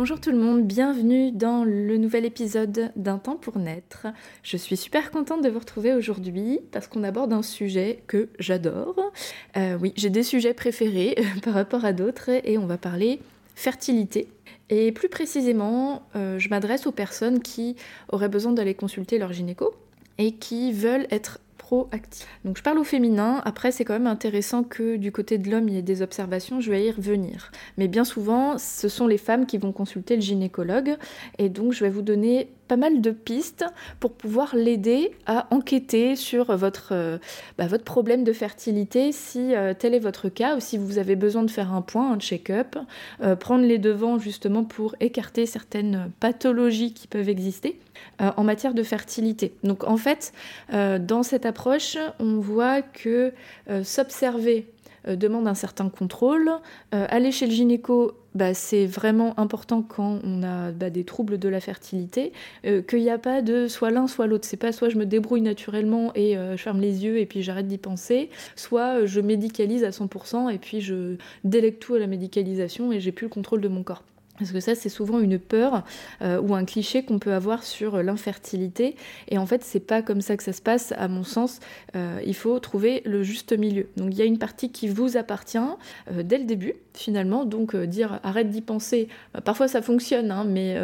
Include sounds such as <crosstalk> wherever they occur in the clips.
Bonjour tout le monde, bienvenue dans le nouvel épisode d'Un temps pour naître. Je suis super contente de vous retrouver aujourd'hui parce qu'on aborde un sujet que j'adore. Euh, oui, j'ai des sujets préférés <laughs> par rapport à d'autres et on va parler fertilité. Et plus précisément, euh, je m'adresse aux personnes qui auraient besoin d'aller consulter leur gynéco et qui veulent être donc je parle au féminin, après c'est quand même intéressant que du côté de l'homme il y ait des observations, je vais y revenir. Mais bien souvent, ce sont les femmes qui vont consulter le gynécologue. Et donc je vais vous donner pas mal de pistes pour pouvoir l'aider à enquêter sur votre, euh, bah, votre problème de fertilité, si euh, tel est votre cas, ou si vous avez besoin de faire un point, un check-up, euh, prendre les devants justement pour écarter certaines pathologies qui peuvent exister en matière de fertilité. Donc en fait, dans cette approche, on voit que s'observer euh, demande un certain contrôle. Euh, aller chez le gynéco, bah, c'est vraiment important quand on a bah, des troubles de la fertilité, euh, qu'il n'y a pas de soit l'un soit l'autre. C'est pas soit je me débrouille naturellement et je ferme les yeux et puis j'arrête d'y penser, soit je médicalise à 100% et puis je délègue tout à la médicalisation et j'ai plus le contrôle de mon corps. Parce que ça, c'est souvent une peur euh, ou un cliché qu'on peut avoir sur l'infertilité. Et en fait, c'est pas comme ça que ça se passe, à mon sens. Euh, il faut trouver le juste milieu. Donc, il y a une partie qui vous appartient euh, dès le début, finalement. Donc, dire arrête d'y penser. parfois, ça fonctionne, hein, mais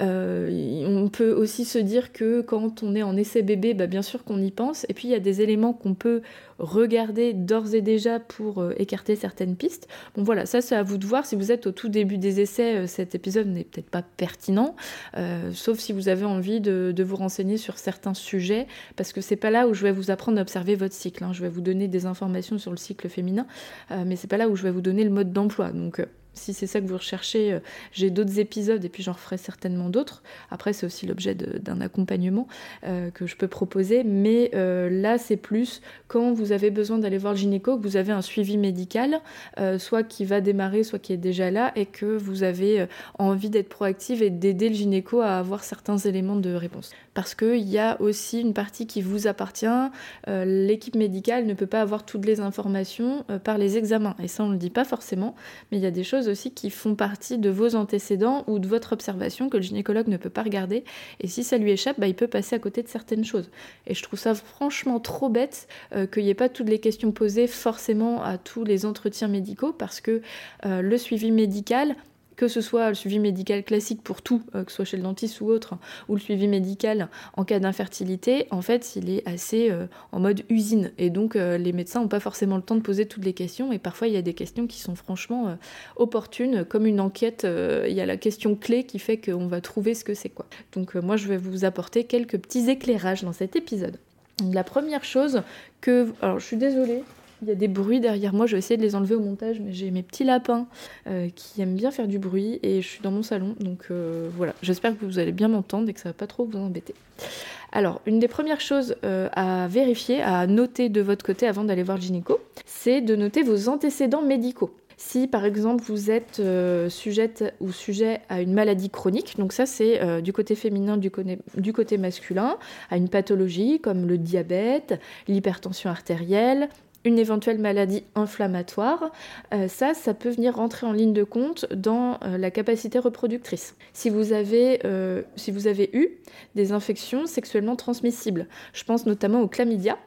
on peut aussi se dire que quand on est en essai bébé, bah, bien sûr qu'on y pense. Et puis, il y a des éléments qu'on peut regarder d'ores et déjà pour écarter certaines pistes. Bon, voilà, ça, c'est à vous de voir. Si vous êtes au tout début des essais, euh, cet épisode n'est peut-être pas pertinent, euh, sauf si vous avez envie de, vous renseigner sur certains sujets, parce que c'est pas là où je vais vous apprendre à observer votre cycle. Hein. Je vais vous donner des informations sur le cycle féminin, euh, mais c'est pas là où je vais vous donner le mode d'emploi. Donc si c'est ça que vous recherchez, euh, j'ai d'autres épisodes et puis j'en referai certainement d'autres. Après, c'est aussi l'objet d'un accompagnement euh, que je peux proposer. Mais euh, là, c'est plus quand vous avez besoin d'aller voir le gynéco, que vous avez un suivi médical, soit qui va démarrer, soit qui est déjà là, et que vous avez envie d'être proactive et d'aider le gynéco à avoir certains éléments de réponse. Parce qu'il y a aussi une partie qui vous appartient. L'équipe médicale ne peut pas avoir toutes les informations par les examens. Et ça, on ne le dit pas forcément, mais il y a des choses aussi qui font partie de vos antécédents ou de votre observation que le gynécologue ne peut pas regarder. Et si ça lui échappe, bah, il peut passer à côté de certaines choses. Et je trouve ça franchement trop bête euh, qu'il n'y ait pas toutes les questions posées forcément à tous les entretiens médicaux parce que euh, le suivi médical, que ce soit le suivi médical classique pour tout, euh, que ce soit chez le dentiste ou autre, ou le suivi médical en cas d'infertilité, en fait, il est assez euh, en mode usine. Et donc, euh, les médecins n'ont pas forcément le temps de poser toutes les questions. Et parfois, il y a des questions qui sont franchement opportunes, comme une enquête. il y a la question clé qui fait qu'on va trouver ce que c'est quoi. Donc, moi, je vais vous apporter quelques petits éclairages dans cet épisode. la première chose que... Alors, je suis désolée, il y a des bruits derrière moi, je vais essayer de les enlever au montage, mais j'ai mes petits lapins euh, qui aiment bien faire du bruit et je suis dans mon salon, donc euh, voilà. J'espère que vous allez bien m'entendre et que ça va pas trop vous embêter. Alors, une des premières choses euh, à vérifier, à noter de votre côté avant d'aller voir le gynéco, c'est de noter vos antécédents médicaux. Si par exemple vous êtes sujette ou sujet à une maladie chronique, donc ça c'est du côté féminin, du, du, côté masculin, à une pathologie comme le diabète, l'hypertension artérielle, une éventuelle maladie inflammatoire, euh, ça, ça peut venir rentrer en ligne de compte dans euh, la capacité reproductrice. Si vous, avez, euh, si vous avez eu des infections sexuellement transmissibles, je pense notamment au chlamydia,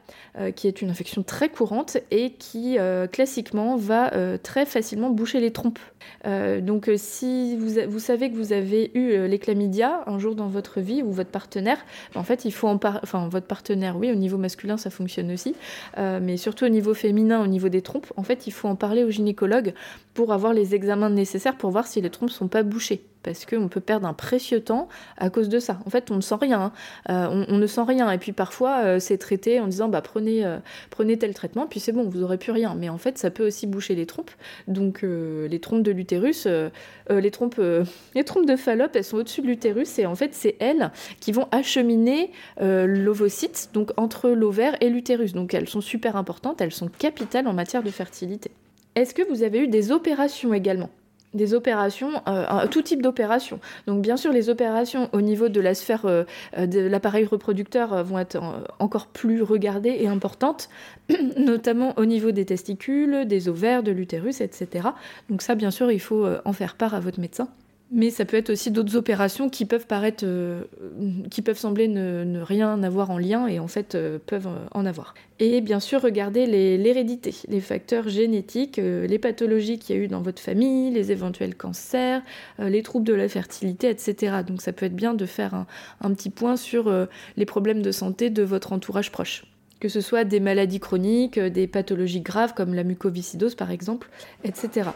qui est une infection très courante et qui classiquement va très facilement boucher les trompes. donc si vous, vous, savez que vous avez eu les chlamydia un jour dans votre vie ou votre partenaire, en fait il faut en parler, enfin votre partenaire oui, au niveau masculin ça fonctionne aussi, mais surtout au niveau féminin, au niveau des trompes, en fait, il faut en parler au gynécologue pour avoir les examens nécessaires pour voir si les trompes sont pas bouchées. Parce qu'on peut perdre un précieux temps à cause de ça. En fait, on ne sent rien. Hein. on, ne sent rien. Et puis parfois, c'est traité en disant bah, prenez, prenez tel traitement, puis c'est bon, vous n'aurez plus rien. Mais en fait, ça peut aussi boucher les trompes. Donc, les trompes de l'utérus, les, trompes, <laughs> les trompes de Fallope, elles sont au-dessus de l'utérus. Et en fait, c'est elles qui vont acheminer l'ovocyte, donc entre l'ovaire et l'utérus. Donc, elles sont super importantes, elles sont capitales en matière de fertilité. Est-ce que vous avez eu des opérations également? Des opérations, euh, tout type d'opérations. Donc bien sûr, les opérations au niveau de la sphère euh, euh, de l'appareil reproducteur vont être encore plus regardées et importantes, <clears throat> notamment au niveau des testicules, des ovaires, de l'utérus, etc. Donc ça, bien sûr, il faut en faire part à votre médecin. Mais ça peut être aussi d'autres opérations qui peuvent paraître, euh, qui peuvent sembler ne, rien avoir en lien et en fait euh, peuvent en avoir. Et bien sûr, regardez l'hérédité, les, facteurs génétiques, euh, les pathologies qu'il y a eu dans votre famille, les éventuels cancers, les troubles de la fertilité, etc. Donc ça peut être bien de faire un petit point sur les problèmes de santé de votre entourage proche que ce soit des maladies chroniques, des pathologies graves comme la mucoviscidose par exemple, etc.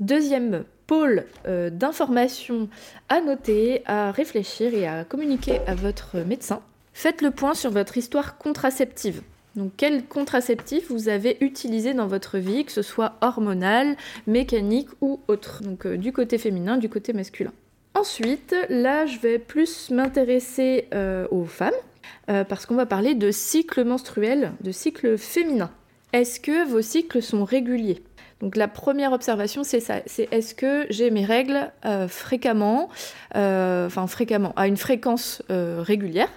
Deuxième pôle euh, d'information à noter, à réfléchir et à communiquer à votre médecin. Faites le point sur votre histoire contraceptive. Donc quel contraceptif vous avez utilisé dans votre vie, que ce soit hormonal, mécanique ou autre? Donc euh, du côté féminin, du côté masculin. Ensuite, là je vais plus m'intéresser euh, aux femmes, parce qu'on va parler de cycle menstruel, de cycle féminin. Est-ce que vos cycles sont réguliers? Donc la première observation, c'est ça, c'est est-ce que j'ai mes règles euh, fréquemment, euh, enfin fréquemment, à une fréquence euh, régulière,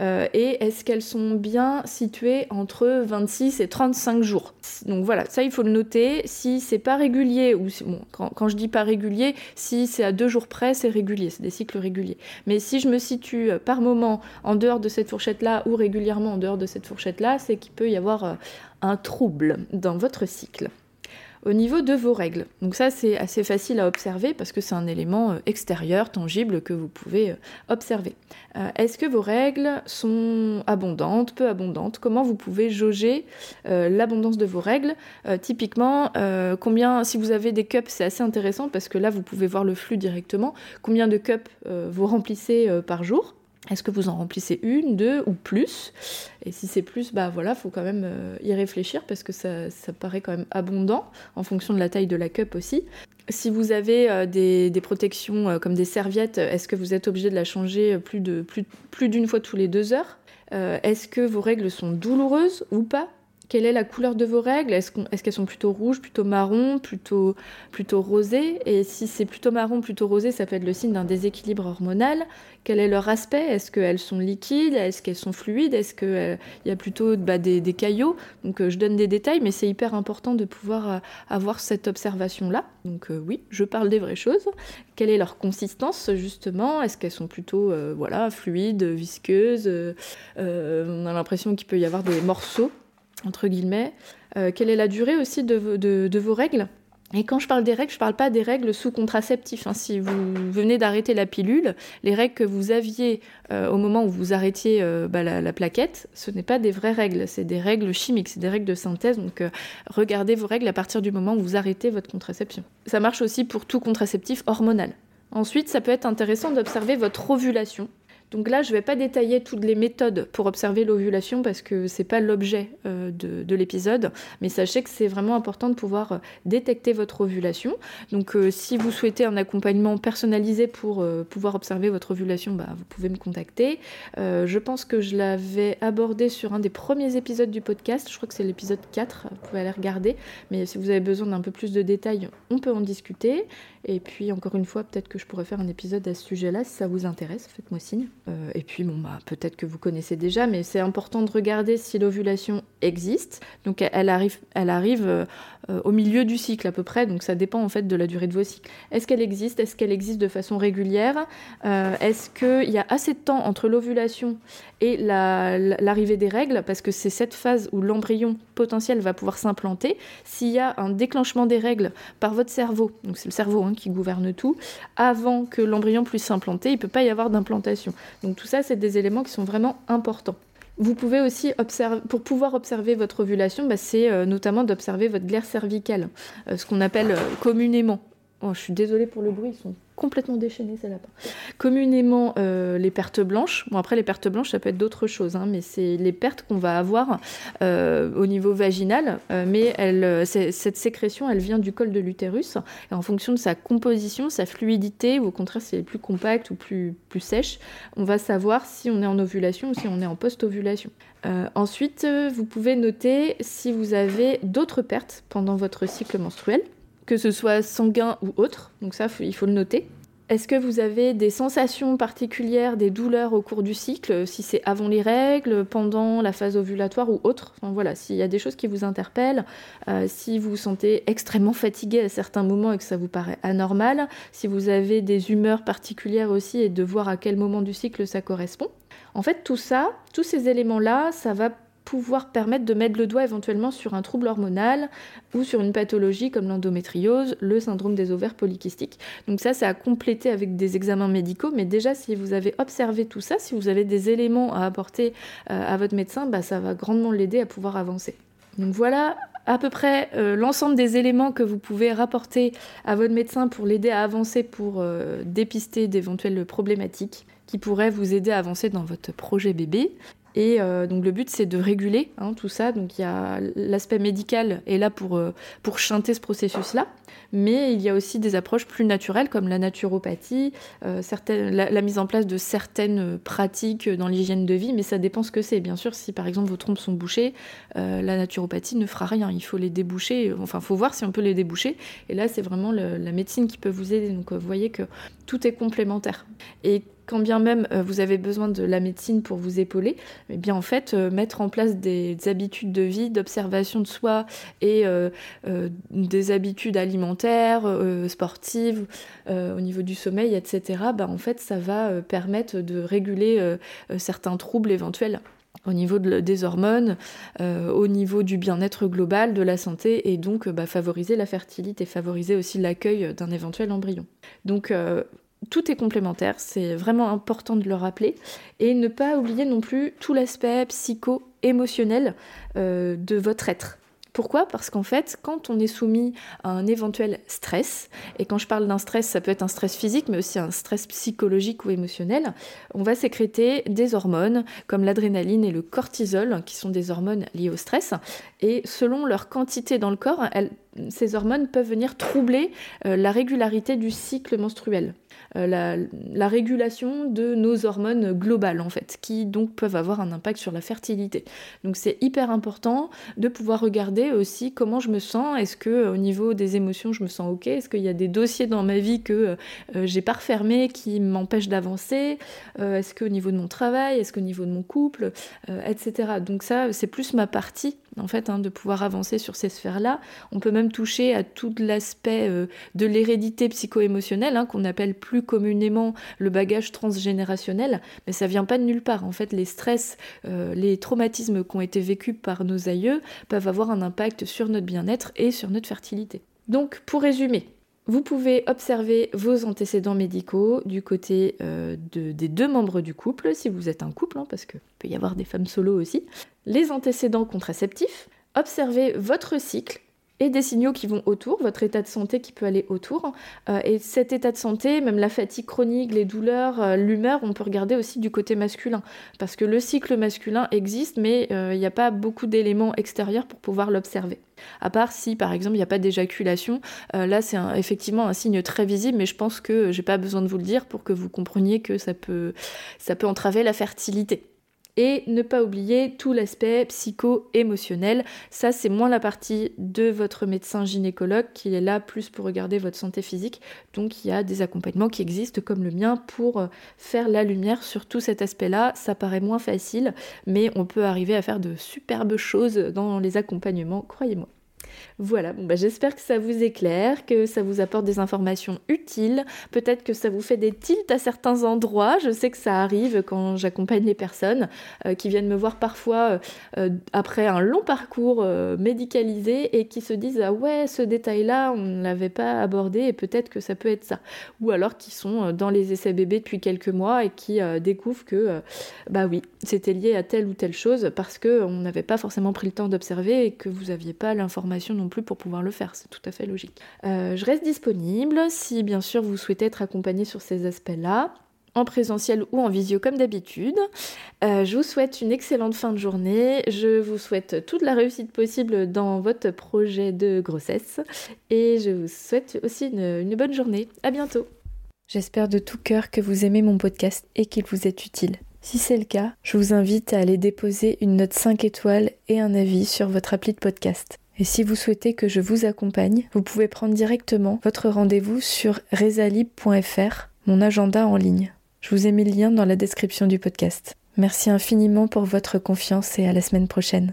et est-ce qu'elles sont bien situées entre 26 et 35 jours? Donc voilà, ça il faut le noter. Si c'est pas régulier, ou quand, je dis pas régulier, si c'est à deux jours près, c'est régulier, c'est des cycles réguliers. Mais si je me situe par moment en dehors de cette fourchette-là ou régulièrement en dehors de cette fourchette-là, c'est qu'il peut y avoir un trouble dans votre cycle au niveau de vos règles. Donc ça c'est assez facile à observer parce que c'est un élément euh, extérieur, tangible que vous pouvez euh, observer. Euh, est-ce que vos règles sont abondantes, peu abondantes? Comment vous pouvez jauger l'abondance de vos règles? Typiquement, combien, si vous avez des cups, c'est assez intéressant parce que là vous pouvez voir le flux directement. Combien de cups vous remplissez par jour? Est-ce que vous en remplissez une, deux ou plus? Et si c'est plus, bah voilà, faut quand même euh, y réfléchir parce que ça, paraît quand même abondant en fonction de la taille de la cup aussi. Si vous avez euh, des, protections euh, comme des serviettes, est-ce que vous êtes obligé de la changer plus d'une fois tous les deux heures? Est-ce que vos règles sont douloureuses ou pas? Quelle est la couleur de vos règles? Est-ce qu'elles sont plutôt rouges, plutôt marron, plutôt, plutôt rosées? Et si c'est plutôt marron, plutôt rosé, ça peut être le signe d'un déséquilibre hormonal. Quel est leur aspect? Est-ce qu'elles sont liquides? Est-ce qu'elles sont fluides? Est-ce qu'il euh, y a plutôt bah, des, caillots? Donc euh, je donne des détails, mais c'est hyper important de pouvoir euh, avoir cette observation-là. Donc oui, je parle des vraies choses. Quelle est leur consistance justement? Est-ce qu'elles sont plutôt voilà, fluides, visqueuses? On a l'impression qu'il peut y avoir des morceaux entre guillemets. Euh, quelle est la durée aussi de, vos règles et quand je parle des règles, je ne parle pas des règles sous contraceptif. Hein. Si vous venez d'arrêter la pilule, les règles que vous aviez euh, au moment où vous arrêtiez euh, bah, la, plaquette, ce n'est pas des vraies règles, c'est des règles chimiques, c'est des règles de synthèse. Donc regardez vos règles à partir du moment où vous arrêtez votre contraception. Ça marche aussi pour tout contraceptif hormonal. Ensuite, ça peut être intéressant d'observer votre ovulation. Donc là, je ne vais pas détailler toutes les méthodes pour observer l'ovulation parce que ce n'est pas l'objet euh, de, l'épisode, mais sachez que c'est vraiment important de pouvoir euh, détecter votre ovulation. Donc euh, si vous souhaitez un accompagnement personnalisé pour pouvoir observer votre ovulation, bah, vous pouvez me contacter. je pense que je l'avais abordé sur un des premiers épisodes du podcast, je crois que c'est l'épisode 4, vous pouvez aller regarder, mais si vous avez besoin d'un peu plus de détails, on peut en discuter. Et puis encore une fois, peut-être que je pourrais faire un épisode à ce sujet-là si ça vous intéresse, faites-moi signe. Euh, et puis bon bah peut-être que vous connaissez déjà, mais c'est important de regarder si l'ovulation existe. Donc elle arrive, elle arrive euh, au milieu du cycle à peu près, donc ça dépend en fait de la durée de vos cycles. Est-ce qu'elle existe? Est-ce qu'elle existe de façon régulière? Euh, Est-ce qu'il y a assez de temps entre l'ovulation et l'arrivée des règles? Parce que c'est cette phase où l'embryon potentiel va pouvoir s'implanter. S'il y a un déclenchement des règles par votre cerveau, donc c'est le cerveau hein, qui gouverne tout, avant que l'embryon puisse s'implanter, il ne peut pas y avoir d'implantation. Donc tout ça, c'est des éléments qui sont vraiment importants. Vous pouvez aussi observer, pour pouvoir observer votre ovulation, bah, c'est euh, notamment d'observer votre glaire cervicale, euh, ce qu'on appelle euh, communément Oh, je suis désolée pour le bruit, ils sont complètement déchaînés ces lapins. Communément, euh, les pertes blanches. Bon, après, les pertes blanches, ça peut être d'autres choses, hein, mais c'est les pertes qu'on va avoir euh, au niveau vaginal. Euh, mais elle, cette sécrétion, elle vient du col de l'utérus. Et en fonction de sa composition, sa fluidité, ou au contraire, si elle est plus compacte ou plus, plus sèche, on va savoir si on est en ovulation ou si on est en post-ovulation. ensuite, vous pouvez noter si vous avez d'autres pertes pendant votre cycle menstruel que ce soit sanguin ou autre, donc ça il faut le noter. Est-ce que vous avez des sensations particulières, des douleurs au cours du cycle, si c'est avant les règles, pendant la phase ovulatoire ou autre? Enfin, Voilà, s'il y a des choses qui vous interpellent, euh, si vous vous sentez extrêmement fatigué à certains moments et que ça vous paraît anormal, si vous avez des humeurs particulières aussi et de voir à quel moment du cycle ça correspond. En fait, tout ça, tous ces éléments-là, ça va pouvoir permettre de mettre le doigt éventuellement sur un trouble hormonal ou sur une pathologie comme l'endométriose, le syndrome des ovaires polykystiques. Donc ça, c'est à compléter avec des examens médicaux, mais déjà si vous avez observé tout ça, si vous avez des éléments à apporter euh, à votre médecin, bah, ça va grandement l'aider à pouvoir avancer. Donc voilà à peu près euh, l'ensemble des éléments que vous pouvez rapporter à votre médecin pour l'aider à avancer, pour euh, dépister d'éventuelles problématiques qui pourraient vous aider à avancer dans votre projet bébé. Et euh, donc le but c'est de réguler hein, tout ça. Donc il y a l'aspect médical est là pour, euh, pour chanter ce processus-là, mais il y a aussi des approches plus naturelles comme la naturopathie, euh, la, mise en place de certaines pratiques dans l'hygiène de vie, mais ça dépend ce que c'est. Bien sûr, si par exemple vos trompes sont bouchées, la naturopathie ne fera rien. Il faut les déboucher. Enfin, il faut voir si on peut les déboucher. Et là, c'est vraiment la médecine qui peut vous aider. Donc vous voyez que tout est complémentaire. Et quand bien même euh, vous avez besoin de la médecine pour vous épauler, eh bien en fait euh, mettre en place des, habitudes de vie, d'observation de soi et euh, des habitudes alimentaires, sportives, au niveau du sommeil, etc. Bah, en fait ça va permettre de réguler certains troubles éventuels au niveau des hormones, au niveau du bien-être global, de la santé, et donc bah, favoriser la fertilité, favoriser aussi l'accueil d'un éventuel embryon. Donc tout est complémentaire, c'est vraiment important de le rappeler. Et ne pas oublier non plus tout l'aspect psycho-émotionnel euh, de votre être. Pourquoi? Parce qu'en fait, quand on est soumis à un éventuel stress, et quand je parle d'un stress, ça peut être un stress physique, mais aussi un stress psychologique ou émotionnel, on va sécréter des hormones comme l'adrénaline et le cortisol, qui sont des hormones liées au stress. Et selon leur quantité dans le corps, ces hormones peuvent venir troubler euh, la régularité du cycle menstruel. Euh, la, régulation de nos hormones globales en fait, qui donc peuvent avoir un impact sur la fertilité. Donc c'est hyper important de pouvoir regarder aussi comment je me sens, est-ce que euh, au niveau des émotions je me sens ok, est-ce qu'il y a des dossiers dans ma vie que euh, j'ai pas refermés qui m'empêchent d'avancer, est-ce qu'au niveau de mon travail, est-ce qu'au niveau de mon couple, etc. Donc ça c'est plus ma partie en fait, hein, de pouvoir avancer sur ces sphères-là. On peut même toucher à tout l'aspect euh, de l'hérédité psycho-émotionnelle, hein, qu'on appelle plus communément le bagage transgénérationnel, mais ça vient pas de nulle part. En fait, les stress, euh, les traumatismes qui ont été vécus par nos aïeux peuvent avoir un impact sur notre bien-être et sur notre fertilité. Donc, pour résumer, vous pouvez observer vos antécédents médicaux du côté euh, des deux membres du couple, si vous êtes un couple, hein, parce qu'il peut y avoir des femmes solo aussi. Les antécédents contraceptifs. Observez votre cycle et des signaux qui vont autour, votre état de santé qui peut aller autour. Euh, et cet état de santé, même la fatigue chronique, les douleurs, euh, l'humeur, on peut regarder aussi du côté masculin. Parce que le cycle masculin existe, mais il n'y a pas beaucoup d'éléments extérieurs pour pouvoir l'observer. À part si, par exemple, il n'y a pas d'éjaculation, euh, là c'est effectivement un signe très visible, mais je pense que j'ai pas besoin de vous le dire pour que vous compreniez que ça peut entraver la fertilité. Et ne pas oublier tout l'aspect psycho-émotionnel. Ça, c'est moins la partie de votre médecin gynécologue qui est là plus pour regarder votre santé physique. Donc, il y a des accompagnements qui existent comme le mien pour euh, faire la lumière sur tout cet aspect-là. Ça paraît moins facile, mais on peut arriver à faire de superbes choses dans les accompagnements, croyez-moi. Voilà, bon bah j'espère que ça vous éclaire, que ça vous apporte des informations utiles, peut-être que ça vous fait des tilts à certains endroits, je sais que ça arrive quand j'accompagne les personnes euh, qui viennent me voir parfois euh, euh, après un long parcours médicalisé et qui se disent ah ouais ce détail-là on ne l'avait pas abordé et peut-être que ça peut être ça. Ou alors qui sont dans les essais bébés depuis quelques mois et qui découvrent que bah oui c'était lié à telle ou telle chose parce qu'on n'avait pas forcément pris le temps d'observer et que vous n'aviez pas l'information non plus pour pouvoir le faire, c'est tout à fait logique. Euh, je reste disponible si bien sûr vous souhaitez être accompagné sur ces aspects-là en présentiel ou en visio comme d'habitude. Euh, je vous souhaite une excellente fin de journée. Je vous souhaite toute la réussite possible dans votre projet de grossesse. Et je vous souhaite aussi une, une bonne journée. À bientôt. J'espère de tout cœur que vous aimez mon podcast et qu'il vous est utile. Si c'est le cas, je vous invite à aller déposer une note 5 étoiles et un avis sur votre appli de podcast. Et si vous souhaitez que je vous accompagne, vous pouvez prendre directement votre rendez-vous sur resalib.fr, mon agenda en ligne. Je vous ai mis le lien dans la description du podcast. Merci infiniment pour votre confiance et à la semaine prochaine.